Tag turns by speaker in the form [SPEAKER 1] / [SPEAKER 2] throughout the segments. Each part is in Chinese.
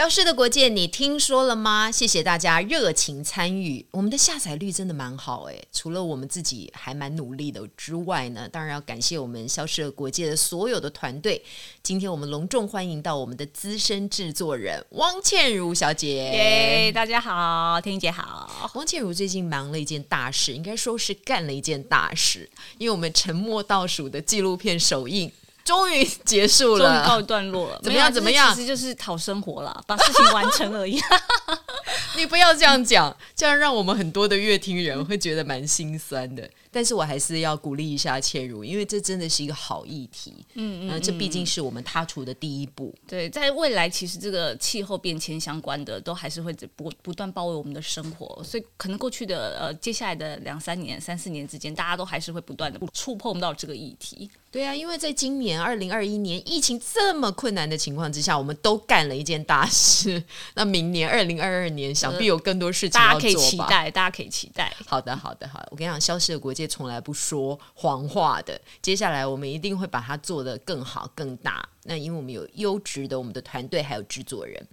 [SPEAKER 1] 消失的国界，你听说了吗？谢谢大家热情参与，我们的下载率真的蛮好诶。除了我们自己还蛮努力的之外呢，当然要感谢我们消失的国界的所有的团队。今天我们隆重欢迎到我们的资深制作人汪倩如小姐。
[SPEAKER 2] 耶，大家好，天姐好。
[SPEAKER 1] 汪倩如最近忙了一件大事，应该说是干了一件大事，因为我们沉默倒数的纪录片首映。终于结束了，
[SPEAKER 2] 终于告一段落了。怎么样？怎么样？其实就是讨生活啦，把事情完成而已。
[SPEAKER 1] 你不要这样讲，这样让我们很多的乐听人会觉得蛮心酸的。但是我还是要鼓励一下倩如，因为这真的是一个好议题。嗯嗯，这毕竟是我们踏出的第一步。
[SPEAKER 2] 对，在未来，其实这个气候变迁相关的都还是会不不断包围我们的生活，所以可能过去的呃接下来的两三年、三四年之间，大家都还是会不断的触碰到这个议题。
[SPEAKER 1] 对啊，因为在今年二零二一年疫情这么困难的情况之下，我们都干了一件大事。那明年二零二二年，想必有更多事情要做吧？
[SPEAKER 2] 大家可以期待，大家可以期待。
[SPEAKER 1] 好的，好的，好的。我跟你讲，消失的国界从来不说谎话的。接下来我们一定会把它做得更好、更大。那因为我们有优质的我们的团队，还有制作人。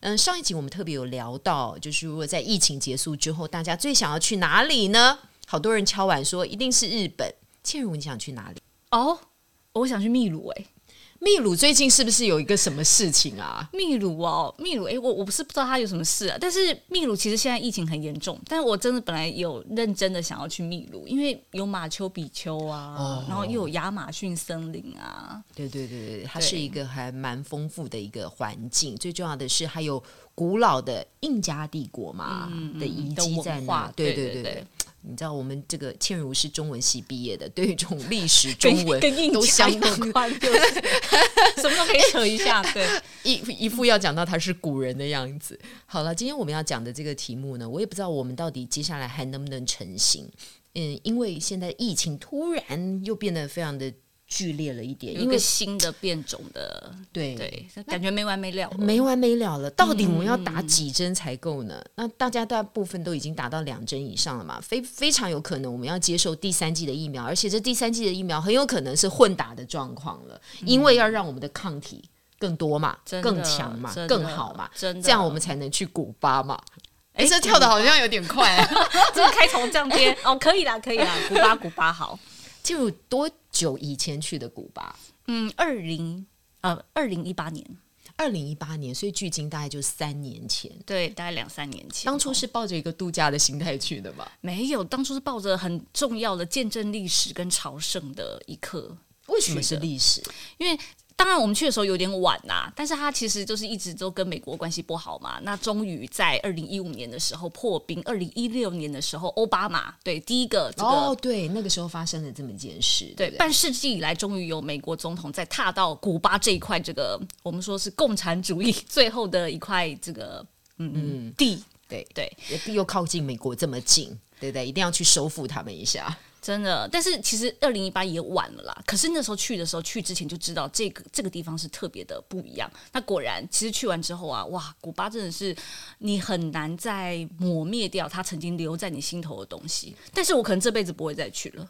[SPEAKER 1] 嗯，上一集我们特别有聊到，就是如果在疫情结束之后，大家最想要去哪里呢？好多人敲碗说一定是日本。倩如，你想去哪里？
[SPEAKER 2] 哦，我想去秘鲁哎，
[SPEAKER 1] 秘鲁最近是不是有一个什么事情啊？
[SPEAKER 2] 秘鲁哦，秘鲁哎，我我不是不知道它有什么事啊，但是秘鲁其实现在疫情很严重，但是我真的本来有认真的想要去秘鲁，因为有马丘比丘啊，哦、然后又有亚马逊森林啊，
[SPEAKER 1] 对对对对，它是一个还蛮丰富的一个环境，最重要的是还有古老的印加帝国嘛、嗯、的遗迹在那，对对对对。你知道我们这个倩如是中文系毕业的，对于这种历史中文都相当快，
[SPEAKER 2] 什么都可以扯一下，对，
[SPEAKER 1] 一一副要讲到他是古人的样子。好了，今天我们要讲的这个题目呢，我也不知道我们到底接下来还能不能成型。嗯，因为现在疫情突然又变得非常的。剧烈了一点，
[SPEAKER 2] 一个新的变种的，对对，感觉没完没了，
[SPEAKER 1] 没完没了了。到底我们要打几针才够呢？嗯、那大家大部分都已经打到两针以上了嘛？非非常有可能我们要接受第三季的疫苗，而且这第三季的疫苗很有可能是混打的状况了，嗯、因为要让我们的抗体更多嘛，更强嘛，更好嘛，这样我们才能去古巴嘛。哎，这跳的好像有点快，
[SPEAKER 2] 这个开头这样编哦，可以啦，可以啦，古巴，古巴好。
[SPEAKER 1] 进入多久以前去的古巴？
[SPEAKER 2] 嗯，二零呃，二零一八年，
[SPEAKER 1] 二零一八年，所以距今大概就三年前，
[SPEAKER 2] 对，大概两三年前。
[SPEAKER 1] 当初是抱着一个度假的心态去的吧？
[SPEAKER 2] 没有，当初是抱着很重要的见证历史跟朝圣的一刻。
[SPEAKER 1] 为什么是历史？
[SPEAKER 2] 因为。当然，我们去的时候有点晚呐、啊，但是他其实就是一直都跟美国关系不好嘛。那终于在二零一五年的时候破冰，二零一六年的时候，奥巴马对第一个这个
[SPEAKER 1] 哦，对，那个时候发生了这么一件事，对，对对，
[SPEAKER 2] 半世纪以来，终于有美国总统在踏到古巴这一块，这个我们说是共产主义 最后的一块这个嗯嗯地，对对，
[SPEAKER 1] 又又靠近美国这么近，对不对，一定要去收复他们一下。
[SPEAKER 2] 真的，但是其实二零一八也晚了啦。可是那时候去的时候，去之前就知道这个这个地方是特别的不一样。那果然，其实去完之后啊，哇，古巴真的是你很难再抹灭掉它曾经留在你心头的东西。但是我可能这辈子不会再去了。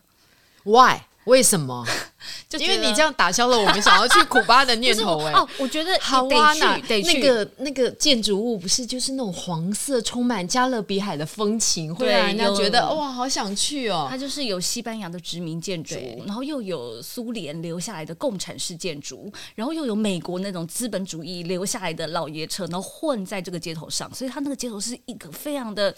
[SPEAKER 1] Why？为什么？就因为你这样打消了我们想要去古巴的念 头哎、欸。
[SPEAKER 2] 哦，我觉得
[SPEAKER 1] 好啊，那那个那个建筑物不是就是那种黄色，充满加勒比海的风情，会让人家觉得哇，好想去哦。
[SPEAKER 2] 它就是有西班牙的殖民建筑，然后又有苏联留下来的共产式建筑，然后又有美国那种资本主义留下来的老爷车，然后混在这个街头上，所以它那个街头是一个非常的。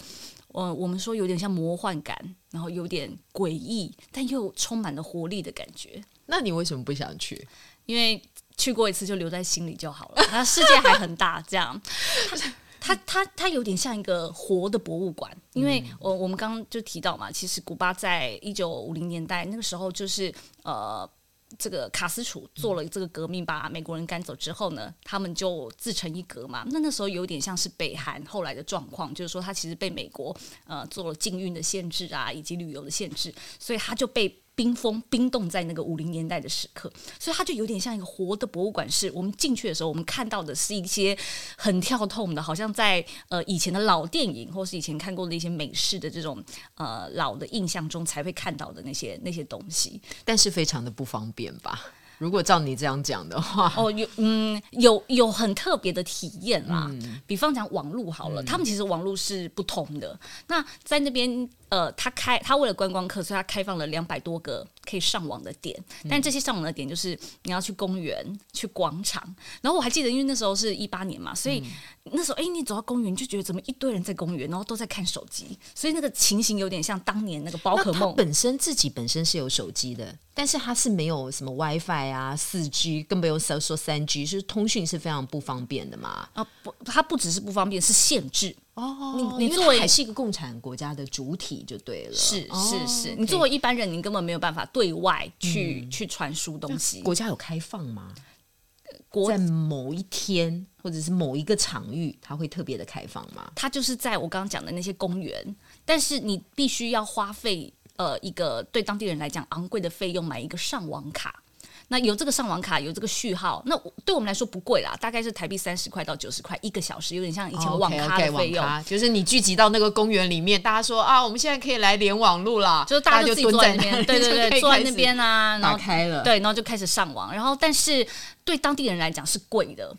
[SPEAKER 2] 呃，我们说有点像魔幻感，然后有点诡异，但又充满了活力的感觉。
[SPEAKER 1] 那你为什么不想去？
[SPEAKER 2] 因为去过一次就留在心里就好了。它世界还很大，这样，它它它有点像一个活的博物馆。因为我我们刚刚就提到嘛，其实古巴在一九五零年代那个时候就是呃。这个卡斯楚做了这个革命，把美国人赶走之后呢，他们就自成一格嘛。那那时候有点像是北韩后来的状况，就是说他其实被美国呃做了禁运的限制啊，以及旅游的限制，所以他就被。冰封冰冻在那个五零年代的时刻，所以它就有点像一个活的博物馆。是我们进去的时候，我们看到的是一些很跳痛的，好像在呃以前的老电影，或是以前看过的一些美式的这种呃老的印象中才会看到的那些那些东西。
[SPEAKER 1] 但是非常的不方便吧？如果照你这样讲的话，
[SPEAKER 2] 哦，有嗯，有有很特别的体验啦。嗯、比方讲网络好了，嗯、他们其实网络是不通的。那在那边，呃，他开他为了观光客，所以他开放了两百多个可以上网的点。但这些上网的点就是你要去公园、去广场。然后我还记得，因为那时候是一八年嘛，所以那时候哎，你走到公园就觉得怎么一堆人在公园，然后都在看手机，所以那个情形有点像当年那个宝可梦。
[SPEAKER 1] 本身自己本身是有手机的。但是它是没有什么 WiFi 啊，四 G 更不用说说三 G，是通讯是非常不方便的嘛？
[SPEAKER 2] 啊不，它不只是不方便，是限制
[SPEAKER 1] 哦。你你作为还是一个共产国家的主体就对了，
[SPEAKER 2] 是是是，你作为一般人，你根本没有办法对外去、嗯、去传输东西。
[SPEAKER 1] 国家有开放吗？国在某一天或者是某一个场域，它会特别的开放吗？
[SPEAKER 2] 它就是在我刚刚讲的那些公园，但是你必须要花费。呃，一个对当地人来讲昂贵的费用买一个上网卡，那有这个上网卡，有这个序号，那对我们来说不贵啦，大概是台币三十块到九十块一个小时，有点像以前网咖的费用。
[SPEAKER 1] Okay, okay, 就是你聚集到那个公园里面，大家说啊，我们现在可以来连网路啦，
[SPEAKER 2] 就是大家就自己坐在那边，对对对，坐在那边啊，
[SPEAKER 1] 打开了，
[SPEAKER 2] 对，然后就开始上网，然后但是对当地人来讲是贵的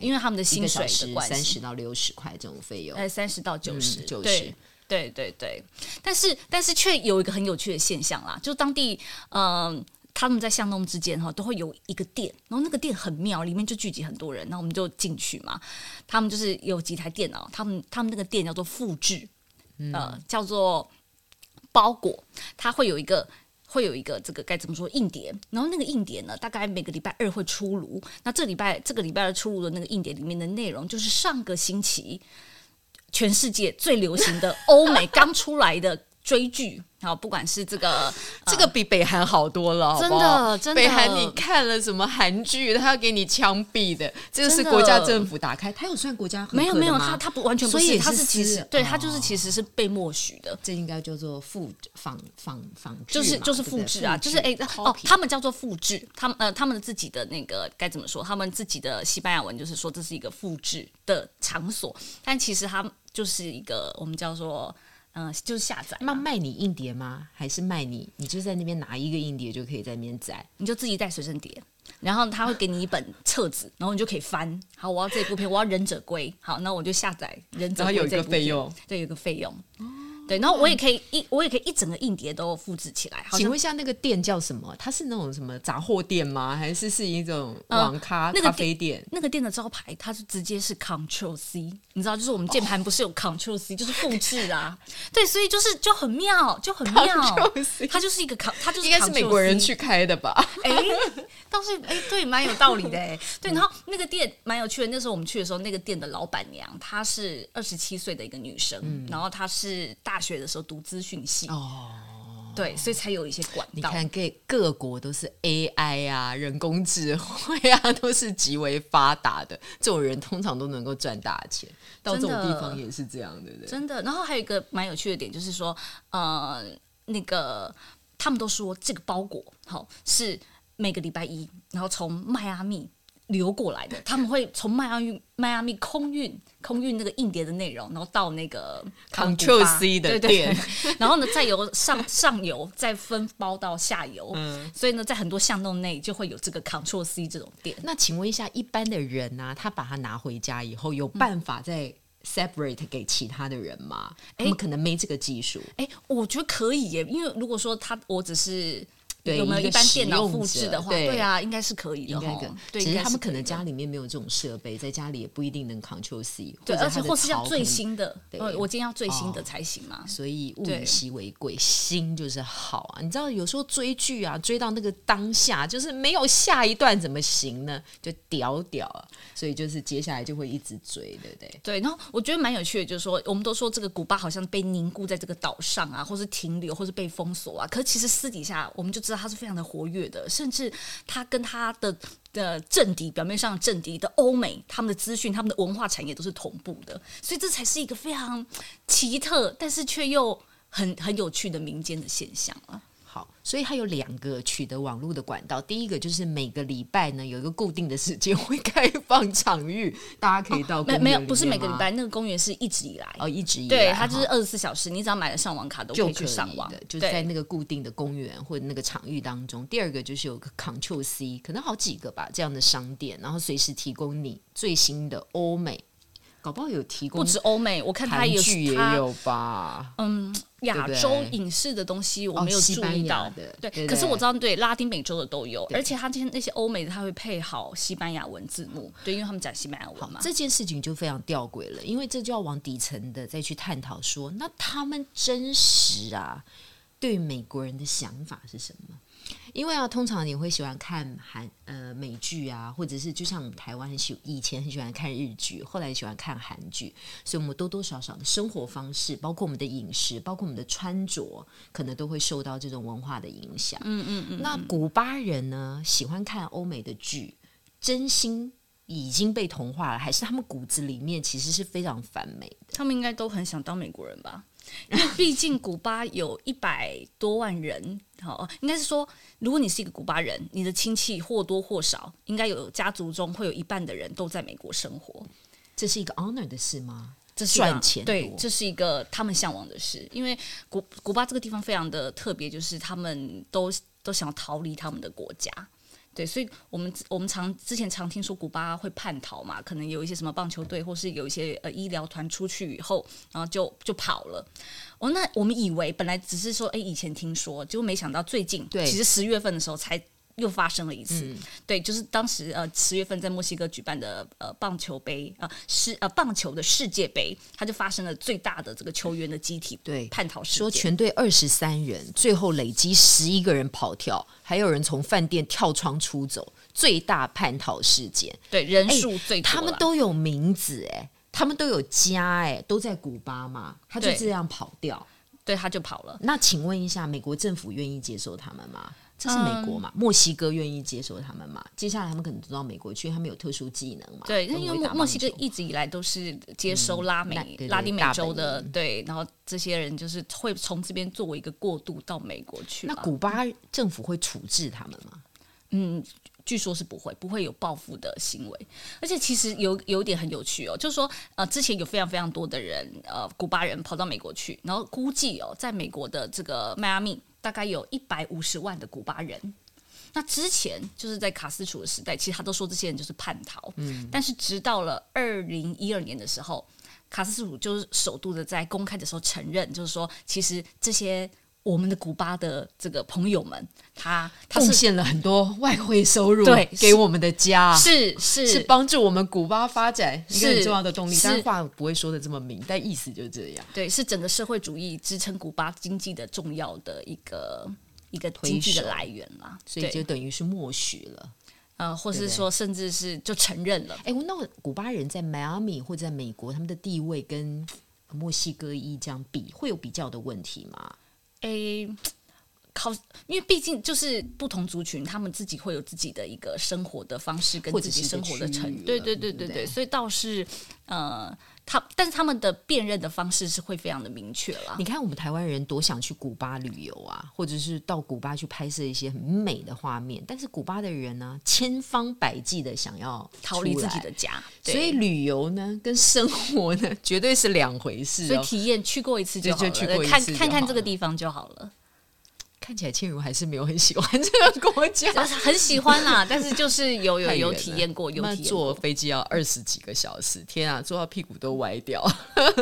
[SPEAKER 2] 因为他们的薪水的关系，
[SPEAKER 1] 三十到六十块这种费用，
[SPEAKER 2] 哎，三十到九十，
[SPEAKER 1] 九十。
[SPEAKER 2] 对对对，但是但是却有一个很有趣的现象啦，就当地嗯、呃，他们在巷弄之间哈都会有一个店，然后那个店很妙，里面就聚集很多人，那我们就进去嘛。他们就是有几台电脑，他们他们那个店叫做复制，呃，叫做包裹，它会有一个会有一个这个该怎么说硬碟，然后那个硬碟呢，大概每个礼拜二会出炉。那这礼拜这个礼拜二出炉的那个硬碟里面的内容，就是上个星期。全世界最流行的欧美刚出来的追剧，好，不管是这个，
[SPEAKER 1] 这个比北韩好多了，
[SPEAKER 2] 真的，真的。
[SPEAKER 1] 北韩你看了什么韩剧，他要给你枪毙的，这个是国家政府打开，他有算国家
[SPEAKER 2] 没有没有，他他不完全不是，他
[SPEAKER 1] 是
[SPEAKER 2] 其实对他就是其实是被默许的，
[SPEAKER 1] 这应该叫做复仿仿仿，
[SPEAKER 2] 就是就是复制啊，就是哎哦，他们叫做复制，他们呃他们的自己的那个该怎么说？他们自己的西班牙文就是说这是一个复制的场所，但其实他。就是一个我们叫做嗯、呃，就是下载。
[SPEAKER 1] 那卖你硬碟吗？还是卖你？你就在那边拿一个硬碟就可以在那边载，
[SPEAKER 2] 你就自己带随身碟，然后他会给你一本册子，然后你就可以翻。好，我要这部片，我要忍者龟。好，那我就下载忍者龟。
[SPEAKER 1] 有一个费用，
[SPEAKER 2] 对，有一个费用。对，然后我也可以一，我也可以一整个硬碟都复制起来。
[SPEAKER 1] 请问一下，那个店叫什么？它是那种什么杂货店吗？还是是一种网咖、
[SPEAKER 2] 呃、那个
[SPEAKER 1] 咖啡店？
[SPEAKER 2] 那个店的招牌，它是直接是 Ctrl C，你知道，就是我们键盘不是有 Ctrl C，、哦、就是复制啊。对，所以就是就很妙，就很妙。它就是一个 c 它就是应
[SPEAKER 1] 该是美国人去开的吧？
[SPEAKER 2] 哎，倒是哎，对，蛮有道理的哎。对，然后那个店蛮有趣的。那时候我们去的时候，那个店的老板娘她是二十七岁的一个女生，嗯、然后她是大。大学的时候读资讯系哦，对，所以才有一些管道。
[SPEAKER 1] 你看，各各国都是 AI 啊，人工智慧啊，都是极为发达的。这种人通常都能够赚大钱，到这种地方也是这样的，对不对？
[SPEAKER 2] 真的。然后还有一个蛮有趣的点，就是说，呃，那个他们都说这个包裹好是每个礼拜一，然后从迈阿密。流过来的，他们会从迈阿密迈阿密空运空运那个硬碟的内容，然后到那个
[SPEAKER 1] Control C 的店，
[SPEAKER 2] 然后呢再由上 上游再分包到下游，嗯，所以呢在很多巷弄内就会有这个 Control C 这种店。
[SPEAKER 1] 那请问一下，一般的人呢、啊，他把它拿回家以后，有办法再 separate 给其他的人吗？嗯、他们可能没这个技术。
[SPEAKER 2] 哎，我觉得可以耶，因为如果说他我只是。对，有没有一般电脑复制的话？对，对啊，应该是可以的。应该。对，
[SPEAKER 1] 其实他们可能家里面没有这种设备，在家里也不一定能 Ctrl C。
[SPEAKER 2] 对，而且或是要最新的。对，我今天要最新的才行嘛。
[SPEAKER 1] 所以物以稀为贵，新就是好啊。你知道有时候追剧啊，追到那个当下，就是没有下一段怎么行呢？就屌屌啊！所以就是接下来就会一直追，对不对？
[SPEAKER 2] 对。然后我觉得蛮有趣的，就是说我们都说这个古巴好像被凝固在这个岛上啊，或是停留，或是被封锁啊。可是其实私底下我们就知道。他是非常的活跃的，甚至他跟他的的政敌，表面上政敌的欧美，他们的资讯、他们的文化产业都是同步的，所以这才是一个非常奇特，但是却又很很有趣的民间的现象啊。
[SPEAKER 1] 好，所以它有两个取得网络的管道。第一个就是每个礼拜呢有一个固定的时间会开放场域，大家可以到。
[SPEAKER 2] 没没有，不是每个礼拜，那个公园是一直以来
[SPEAKER 1] 哦，一直以来，
[SPEAKER 2] 对，它就是二十四小时，你只要买了上网卡都可以去上网，
[SPEAKER 1] 就在那个固定的公园或者那个场域当中。第二个就是有个 Control C，可能好几个吧这样的商店，然后随时提供你最新的欧美。搞不好有提供，
[SPEAKER 2] 不止欧美，我看他有
[SPEAKER 1] 剧也有吧。
[SPEAKER 2] 嗯，亚洲影视的东西我没有注意到，
[SPEAKER 1] 哦、的
[SPEAKER 2] 对，
[SPEAKER 1] 对，对。
[SPEAKER 2] 可是我知道，对拉丁美洲的都有，而且他今天那些欧美的他会配好西班牙文字幕，对，因为他们讲西班牙文嘛。
[SPEAKER 1] 这件事情就非常吊诡了，因为这就要往底层的再去探讨说，那他们真实啊，对美国人的想法是什么？因为啊，通常你会喜欢看韩呃美剧啊，或者是就像我们台湾很喜以前很喜欢看日剧，后来喜欢看韩剧，所以我们多多少少的生活方式，包括我们的饮食，包括我们的穿着，可能都会受到这种文化的影响。
[SPEAKER 2] 嗯嗯嗯。
[SPEAKER 1] 那古巴人呢，喜欢看欧美的剧，真心已经被同化了，还是他们骨子里面其实是非常反美的？
[SPEAKER 2] 他们应该都很想当美国人吧？因为毕竟古巴有一百多万人，好，应该是说，如果你是一个古巴人，你的亲戚或多或少应该有家族中会有一半的人都在美国生活，
[SPEAKER 1] 这是一个 honor 的事吗？
[SPEAKER 2] 这是赚钱，对，这是一个他们向往的事。因为古古巴这个地方非常的特别，就是他们都都想要逃离他们的国家。对，所以我们我们常之前常听说古巴会叛逃嘛，可能有一些什么棒球队或是有一些呃医疗团出去以后，然后就就跑了。哦，那我们以为本来只是说，哎，以前听说，结果没想到最近，对，其实十月份的时候才。又发生了一次，嗯、对，就是当时呃十月份在墨西哥举办的呃棒球杯啊世呃棒球的世界杯，它就发生了最大的这个球员的集体对。叛逃事件，说
[SPEAKER 1] 全队二十三人，最后累积十一个人跑跳，还有人从饭店跳窗出走，最大叛逃事件，
[SPEAKER 2] 对人数最多，
[SPEAKER 1] 他们都有名字哎，他们都有家哎，都在古巴嘛，他就这样跑掉，
[SPEAKER 2] 对，他就跑了。
[SPEAKER 1] 那请问一下，美国政府愿意接受他们吗？这是美国嘛？嗯、墨西哥愿意接受他们嘛？接下来他们可能都到美国去，他们有特殊技能嘛？
[SPEAKER 2] 对，因为墨墨西哥一直以来都是接收拉美、嗯、对对对拉丁美洲的，对，然后这些人就是会从这边作为一个过渡到美国去。
[SPEAKER 1] 那古巴政府会处置他们吗？
[SPEAKER 2] 嗯，据说是不会，不会有报复的行为。而且其实有有一点很有趣哦，就是说呃，之前有非常非常多的人呃，古巴人跑到美国去，然后估计哦，在美国的这个迈阿密。大概有一百五十万的古巴人。那之前就是在卡斯楚的时代，其实他都说这些人就是叛逃。嗯，但是直到了二零一二年的时候，卡斯楚就是首度的在公开的时候承认，就是说其实这些。我们的古巴的这个朋友们，他
[SPEAKER 1] 贡献了很多外汇收入，对，给我们的家，
[SPEAKER 2] 是是
[SPEAKER 1] 是帮助我们古巴发展一个很重要的动力。但话不会说的这么明，但意思就是这样。
[SPEAKER 2] 对，是整个社会主义支撑古巴经济的重要的一个一个经济的来源啦。
[SPEAKER 1] 所以就等于是默许了，
[SPEAKER 2] 呃，或是说甚至是就承认了。
[SPEAKER 1] 哎，那古巴人在迈阿密或者在美国，他们的地位跟墨西哥裔这样比，会有比较的问题吗？
[SPEAKER 2] 诶，靠，因为毕竟就是不同族群，他们自己会有自己的一个生活的方式，跟自己生活的程度。对对对对对，所以倒是呃，他但是他们的辨认的方式是会非常的明确了。
[SPEAKER 1] 你看我们台湾人多想去古巴旅游啊，或者是到古巴去拍摄一些很美的画面，但是古巴的人呢，千方百计的想要
[SPEAKER 2] 逃离自己的家，
[SPEAKER 1] 所以旅游呢跟生活呢绝对是两回事哦。
[SPEAKER 2] 所以体验去过一次就好了，就去过一次看看看这个地方就好了。
[SPEAKER 1] 看起来倩茹还是没有很喜欢这个国家，
[SPEAKER 2] 很喜欢啦，但是就是有有有体验过，有。
[SPEAKER 1] 坐飞机要二十几个小时，天啊，坐到屁股都歪掉。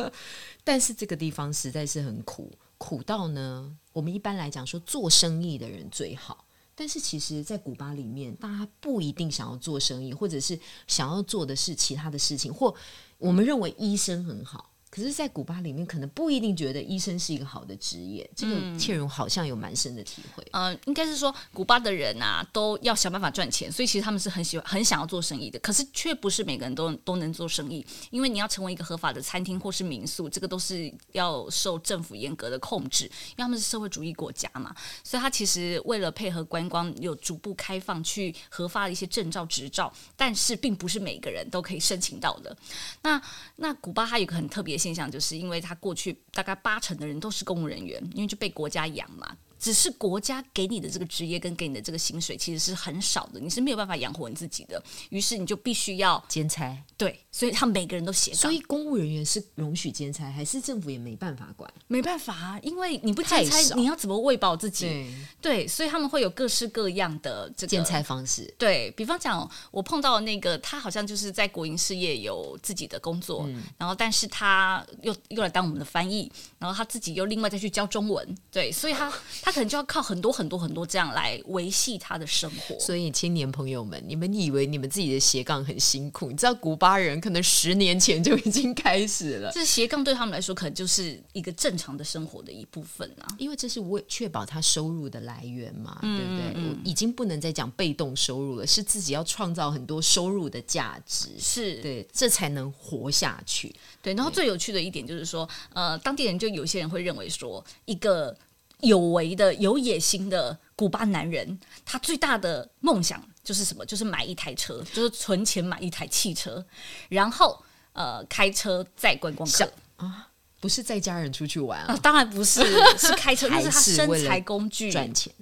[SPEAKER 1] 但是这个地方实在是很苦，苦到呢，我们一般来讲说做生意的人最好，但是其实，在古巴里面，大家不一定想要做生意，或者是想要做的是其他的事情，或我们认为医生很好。可是，在古巴里面，可能不一定觉得医生是一个好的职业。这个倩蓉好像有蛮深的体会。
[SPEAKER 2] 嗯，呃、应该是说，古巴的人啊，都要想办法赚钱，所以其实他们是很喜欢、很想要做生意的。可是，却不是每个人都都能做生意，因为你要成为一个合法的餐厅或是民宿，这个都是要受政府严格的控制，因为他们是社会主义国家嘛。所以，他其实为了配合观光，有逐步开放去核发一些证照、执照，但是并不是每个人都可以申请到的。那那古巴它有一个很特别。现象就是因为他过去大概八成的人都是公务人员，因为就被国家养嘛，只是国家给你的这个职业跟给你的这个薪水其实是很少的，你是没有办法养活你自己的，于是你就必须要
[SPEAKER 1] 兼差。
[SPEAKER 2] 对，所以他们每个人都斜杠。
[SPEAKER 1] 所以公务人员是容许兼差，还是政府也没办法管？
[SPEAKER 2] 没办法啊，因为你不兼差，你要怎么喂饱自己？对，对，所以他们会有各式各样的这个
[SPEAKER 1] 兼差方式。
[SPEAKER 2] 对，比方讲，我碰到那个，他好像就是在国营事业有自己的工作，嗯、然后但是他又又来当我们的翻译，然后他自己又另外再去教中文。对，所以他他 可能就要靠很多。很多很多这样来维系他的生活，
[SPEAKER 1] 所以青年朋友们，你们以为你们自己的斜杠很辛苦？你知道古巴人可能十年前就已经开始了。
[SPEAKER 2] 这斜杠对他们来说，可能就是一个正常的生活的一部分啊，
[SPEAKER 1] 因为这是为确保他收入的来源嘛，嗯、对不对？我已经不能再讲被动收入了，是自己要创造很多收入的价值，
[SPEAKER 2] 是
[SPEAKER 1] 对，这才能活下去。
[SPEAKER 2] 对，然后最有趣的一点就是说，呃，当地人就有些人会认为说，一个。有为的、有野心的古巴男人，他最大的梦想就是什么？就是买一台车，就是存钱买一台汽车，然后呃开车载观光客
[SPEAKER 1] 啊，不是载家人出去玩啊？
[SPEAKER 2] 啊当然不是，是开车，那是他身材工具
[SPEAKER 1] 赚钱。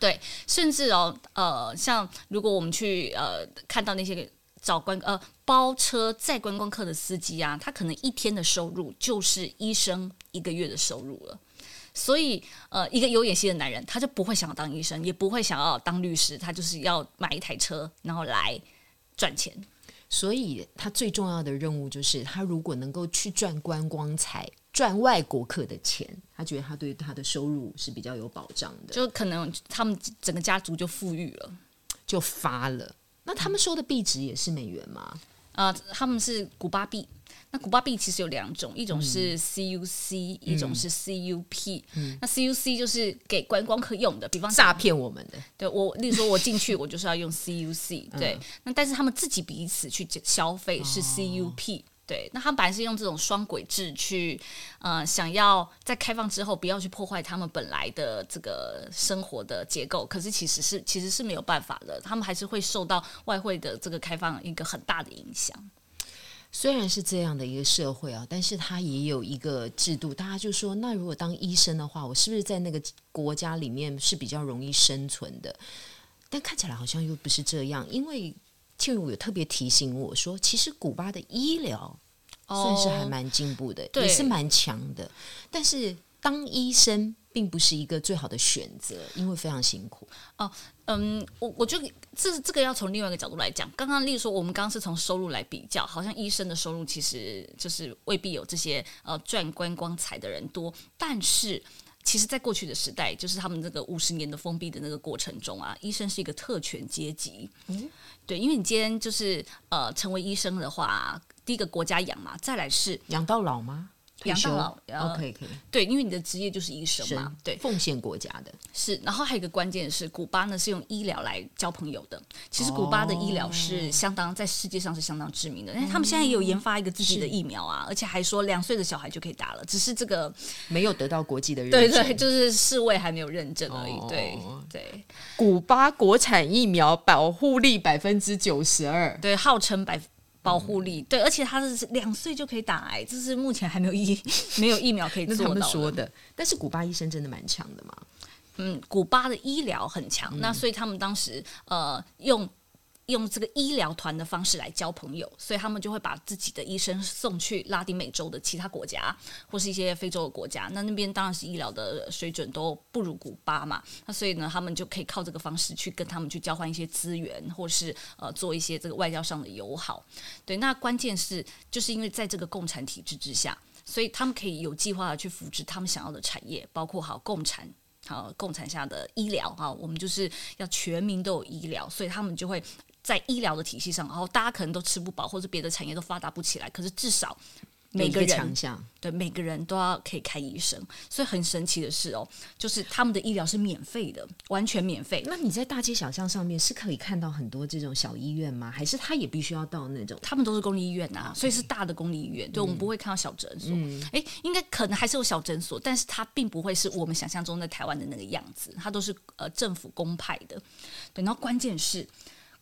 [SPEAKER 2] 对，甚至哦呃，像如果我们去呃看到那些找观呃包车载观光客的司机啊，他可能一天的收入就是医生一个月的收入了。所以，呃，一个有野心的男人，他就不会想要当医生，也不会想要当律师，他就是要买一台车，然后来赚钱。
[SPEAKER 1] 所以，他最重要的任务就是，他如果能够去赚观光财，赚外国客的钱，他觉得他对他的收入是比较有保障的，
[SPEAKER 2] 就可能他们整个家族就富裕了，
[SPEAKER 1] 就发了。那他们收的币值也是美元吗？
[SPEAKER 2] 啊、呃，他们是古巴币。那古巴币其实有两种，一种是 CUC，、嗯、一种是 CUP。嗯、那 CUC 就是给观光客用的，比方
[SPEAKER 1] 诈骗我们的。
[SPEAKER 2] 对我，例如说我进去，我就是要用 CUC。对，嗯、那但是他们自己彼此去消费是 CUP、哦。对，那他本来是用这种双轨制去，呃，想要在开放之后不要去破坏他们本来的这个生活的结构，可是其实是其实是没有办法的，他们还是会受到外汇的这个开放一个很大的影响。
[SPEAKER 1] 虽然是这样的一个社会啊，但是它也有一个制度。大家就说，那如果当医生的话，我是不是在那个国家里面是比较容易生存的？但看起来好像又不是这样，因为倩如有特别提醒我说，其实古巴的医疗算是还蛮进步的，哦、也是蛮强的。但是当医生并不是一个最好的选择，因为非常辛苦
[SPEAKER 2] 哦。嗯，我我觉得这这个要从另外一个角度来讲。刚刚例如说，我们刚刚是从收入来比较，好像医生的收入其实就是未必有这些呃赚观光财的人多。但是，其实，在过去的时代，就是他们这个五十年的封闭的那个过程中啊，医生是一个特权阶级。嗯，对，因为你今天就是呃成为医生的话，第一个国家养嘛，再来是
[SPEAKER 1] 养到老吗？
[SPEAKER 2] 养到老
[SPEAKER 1] ，OK，可以。
[SPEAKER 2] 对，因为你的职业就是医生嘛，对，
[SPEAKER 1] 奉献国家的。
[SPEAKER 2] 是，然后还有一个关键是，古巴呢是用医疗来交朋友的。其实古巴的医疗是相当在世界上是相当知名的，因为他们现在也有研发一个自己的疫苗啊，而且还说两岁的小孩就可以打了，只是这个
[SPEAKER 1] 没有得到国际的认证，
[SPEAKER 2] 对对，就是世卫还没有认证而已。对对，
[SPEAKER 1] 古巴国产疫苗保护力百分之九十二，
[SPEAKER 2] 对，号称百。保护力对，而且他是两岁就可以打癌，这是目前还没有疫 没有疫苗可以做到的。
[SPEAKER 1] 但是古巴医生真的蛮强的嘛？
[SPEAKER 2] 嗯，古巴的医疗很强，嗯、那所以他们当时呃用。用这个医疗团的方式来交朋友，所以他们就会把自己的医生送去拉丁美洲的其他国家，或是一些非洲的国家。那那边当然是医疗的水准都不如古巴嘛。那所以呢，他们就可以靠这个方式去跟他们去交换一些资源，或是呃做一些这个外交上的友好。对，那关键是就是因为在这个共产体制之下，所以他们可以有计划的去扶植他们想要的产业，包括好共产好共产下的医疗哈。我们就是要全民都有医疗，所以他们就会。在医疗的体系上，然后大家可能都吃不饱，或者别的产业都发达不起来。可是至少每个人
[SPEAKER 1] 强，
[SPEAKER 2] 对每个人都要可以看医生。所以很神奇的是哦，就是他们的医疗是免费的，完全免费。
[SPEAKER 1] 那你在大街小巷上面是可以看到很多这种小医院吗？还是他也必须要到那种？
[SPEAKER 2] 他们都是公立医院、啊所以是大的公立医院。对，我们不会看到小诊所。嗯，诶，应该可能还是有小诊所，但是它并不会是我们想象中在台湾的那个样子。它都是呃政府公派的。对，然后关键是。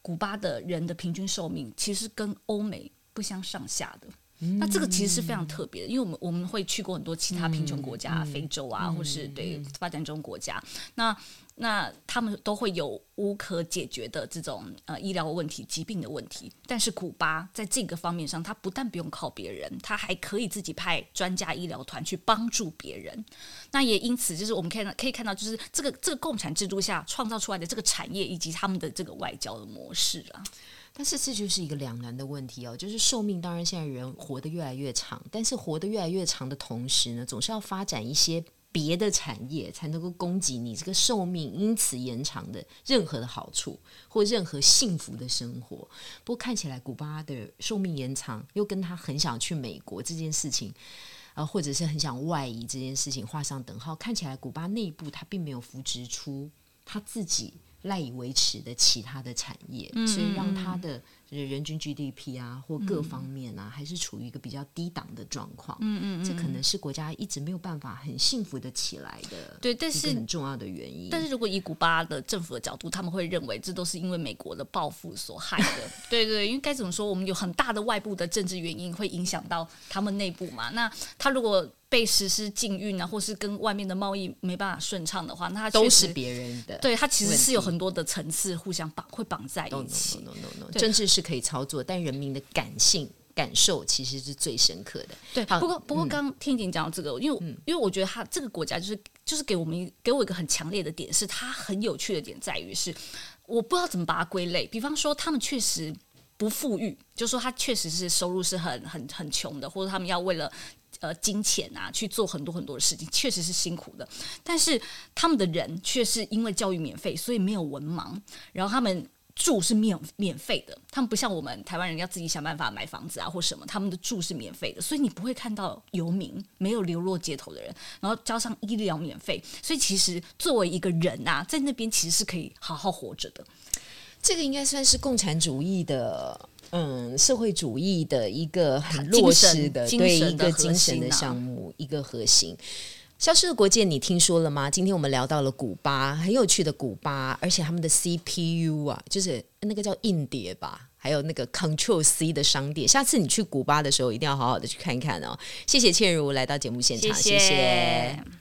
[SPEAKER 2] 古巴的人的平均寿命其实跟欧美不相上下的，嗯、那这个其实是非常特别的，因为我们我们会去过很多其他贫穷国家，嗯、非洲啊，嗯、或是对发展中国家，那。那他们都会有无可解决的这种呃医疗问题、疾病的问题，但是古巴在这个方面上，他不但不用靠别人，他还可以自己派专家医疗团去帮助别人。那也因此，就是我们看到可以看到，就是这个这个共产制度下创造出来的这个产业以及他们的这个外交的模式啊。
[SPEAKER 1] 但是这就是一个两难的问题哦，就是寿命当然现在人活得越来越长，但是活得越来越长的同时呢，总是要发展一些。别的产业才能够供给你这个寿命因此延长的任何的好处或任何幸福的生活。不过看起来古巴的寿命延长又跟他很想去美国这件事情，呃，或者是很想外移这件事情画上等号。看起来古巴内部他并没有扶植出他自己赖以维持的其他的产业，嗯、所以让他的。人均 GDP 啊，或各方面啊，嗯、还是处于一个比较低档的状况。嗯嗯，这可能是国家一直没有办法很幸福的起来的。对，但是很重要的原因。
[SPEAKER 2] 但是如果以古巴的政府的角度，他们会认为这都是因为美国的报复所害的。对，对对，因为该怎么说，我们有很大的外部的政治原因会影响到他们内部嘛。那他如果被实施禁运啊，或是跟外面的贸易没办法顺畅的话，那他
[SPEAKER 1] 都是别人的。
[SPEAKER 2] 对，他其实是有很多的层次互相绑会绑在一起。
[SPEAKER 1] No, no, no, no, no, no. 政治是可以操作，但人民的感性感受其实是最深刻的。
[SPEAKER 2] 对，好不过不过刚刚听你讲到这个，嗯、因为因为我觉得他这个国家就是就是给我们给我一个很强烈的点，是它很有趣的点在于是我不知道怎么把它归类。比方说，他们确实不富裕，就说他确实是收入是很很很穷的，或者他们要为了。呃，金钱啊，去做很多很多的事情，确实是辛苦的。但是他们的人却是因为教育免费，所以没有文盲。然后他们住是免免费的，他们不像我们台湾人要自己想办法买房子啊或什么，他们的住是免费的，所以你不会看到游民，没有流落街头的人。然后加上医疗免费，所以其实作为一个人啊，在那边其实是可以好好活着的。
[SPEAKER 1] 这个应该算是共产主义的。嗯，社会主义的一个很落实的，对一个精神的项目，啊、一个核心。消失的国界，你听说了吗？今天我们聊到了古巴，很有趣的古巴，而且他们的 CPU 啊，就是那个叫硬碟吧，还有那个 Control C 的商店。下次你去古巴的时候，一定要好好的去看一看哦。谢谢倩如来到节目现场，谢谢